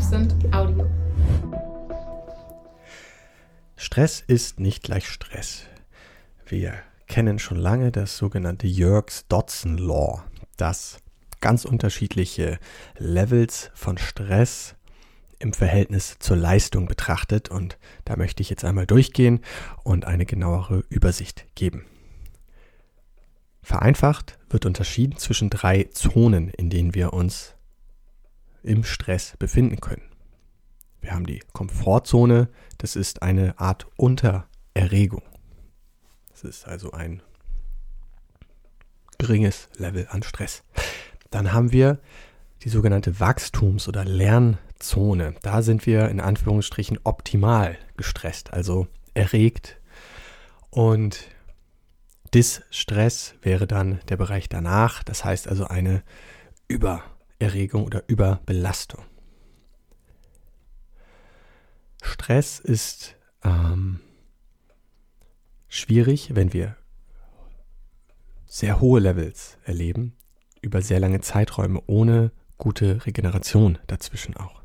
Absent Audio. Stress ist nicht gleich Stress. Wir kennen schon lange das sogenannte Yerkes-Dodson-Law, das ganz unterschiedliche Levels von Stress im Verhältnis zur Leistung betrachtet und da möchte ich jetzt einmal durchgehen und eine genauere Übersicht geben. Vereinfacht wird unterschieden zwischen drei Zonen, in denen wir uns im Stress befinden können. Wir haben die Komfortzone, das ist eine Art Untererregung. Das ist also ein geringes Level an Stress. Dann haben wir die sogenannte Wachstums- oder Lernzone. Da sind wir in Anführungsstrichen optimal gestresst, also erregt. Und Distress wäre dann der Bereich danach, das heißt also eine Übererregung oder Überbelastung. Stress ist ähm, schwierig, wenn wir sehr hohe Levels erleben, über sehr lange Zeiträume, ohne gute Regeneration dazwischen auch.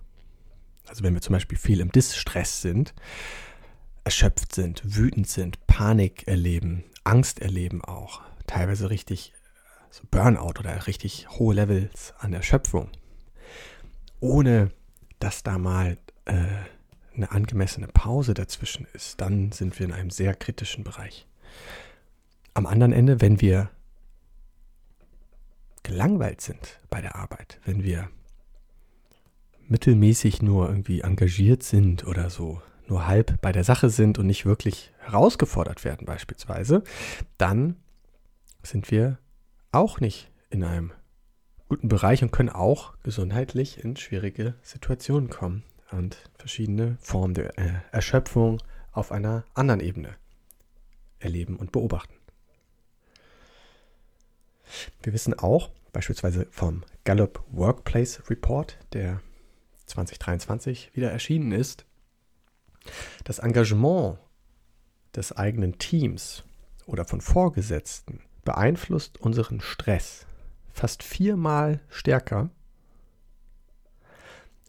Also wenn wir zum Beispiel viel im Distress sind, erschöpft sind, wütend sind, Panik erleben, Angst erleben auch, teilweise richtig so Burnout oder richtig hohe Levels an Erschöpfung, ohne dass da mal äh, eine angemessene Pause dazwischen ist, dann sind wir in einem sehr kritischen Bereich. Am anderen Ende, wenn wir gelangweilt sind bei der Arbeit, wenn wir mittelmäßig nur irgendwie engagiert sind oder so, nur halb bei der Sache sind und nicht wirklich herausgefordert werden beispielsweise, dann sind wir auch nicht in einem guten Bereich und können auch gesundheitlich in schwierige Situationen kommen und verschiedene Formen der äh, Erschöpfung auf einer anderen Ebene erleben und beobachten. Wir wissen auch, beispielsweise vom Gallup Workplace Report, der 2023 wieder erschienen ist, das Engagement des eigenen Teams oder von Vorgesetzten beeinflusst unseren Stress fast viermal stärker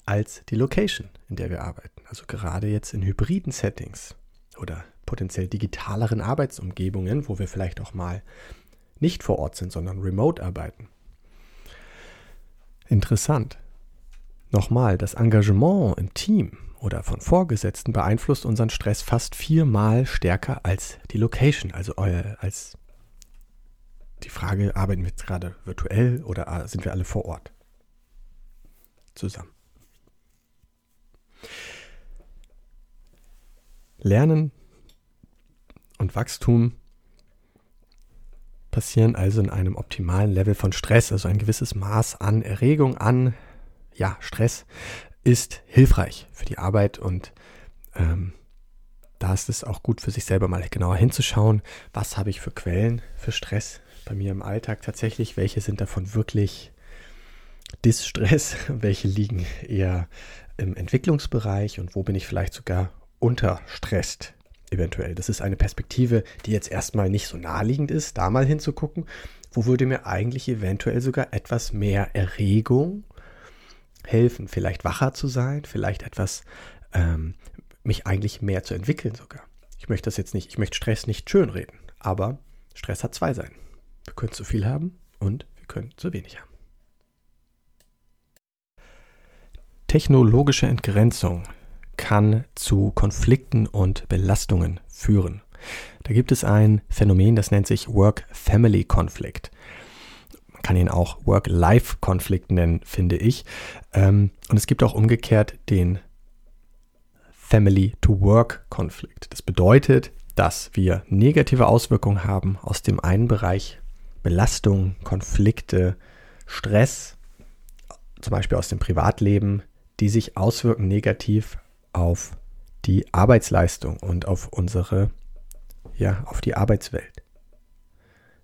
als die Location, in der wir arbeiten. Also gerade jetzt in hybriden Settings oder potenziell digitaleren Arbeitsumgebungen, wo wir vielleicht auch mal nicht vor Ort sind, sondern remote arbeiten. Interessant. Nochmal, das Engagement im Team oder von Vorgesetzten beeinflusst unseren Stress fast viermal stärker als die Location, also als die Frage, arbeiten wir jetzt gerade virtuell oder sind wir alle vor Ort? Zusammen. Lernen und Wachstum passieren also in einem optimalen Level von Stress, also ein gewisses Maß an Erregung, an ja, Stress ist hilfreich für die Arbeit und ähm, da ist es auch gut für sich selber mal genauer hinzuschauen, was habe ich für Quellen für Stress bei mir im Alltag tatsächlich, welche sind davon wirklich Distress, welche liegen eher im Entwicklungsbereich und wo bin ich vielleicht sogar unterstresst eventuell. Das ist eine Perspektive, die jetzt erstmal nicht so naheliegend ist, da mal hinzugucken. Wo würde mir eigentlich eventuell sogar etwas mehr Erregung helfen? Vielleicht wacher zu sein, vielleicht etwas, ähm, mich eigentlich mehr zu entwickeln sogar. Ich möchte das jetzt nicht, ich möchte Stress nicht schönreden, aber Stress hat zwei Seiten. Wir können zu viel haben und wir können zu wenig haben. Technologische Entgrenzung kann zu Konflikten und Belastungen führen. Da gibt es ein Phänomen, das nennt sich Work-Family-Konflikt. Man kann ihn auch Work-Life-Konflikt nennen, finde ich. Ähm, und es gibt auch umgekehrt den Family-to-Work-Konflikt. Das bedeutet, dass wir negative Auswirkungen haben aus dem einen Bereich Belastung, Konflikte, Stress, zum Beispiel aus dem Privatleben, die sich auswirken negativ auf die Arbeitsleistung und auf unsere, ja, auf die Arbeitswelt.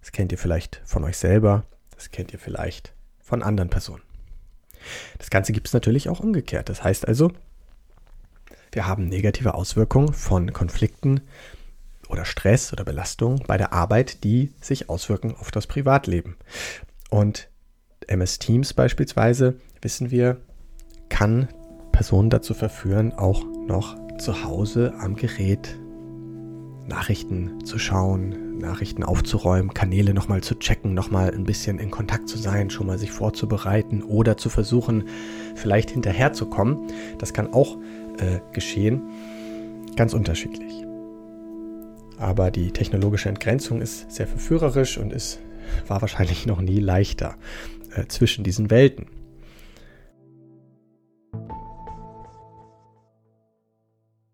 Das kennt ihr vielleicht von euch selber, das kennt ihr vielleicht von anderen Personen. Das Ganze gibt es natürlich auch umgekehrt. Das heißt also, wir haben negative Auswirkungen von Konflikten oder Stress oder Belastung bei der Arbeit, die sich auswirken auf das Privatleben. Und MS Teams beispielsweise, wissen wir, kann Personen dazu verführen, auch noch zu Hause am Gerät Nachrichten zu schauen, Nachrichten aufzuräumen, Kanäle nochmal zu checken, nochmal ein bisschen in Kontakt zu sein, schon mal sich vorzubereiten oder zu versuchen, vielleicht hinterherzukommen. Das kann auch äh, geschehen. Ganz unterschiedlich. Aber die technologische Entgrenzung ist sehr verführerisch und es war wahrscheinlich noch nie leichter äh, zwischen diesen Welten.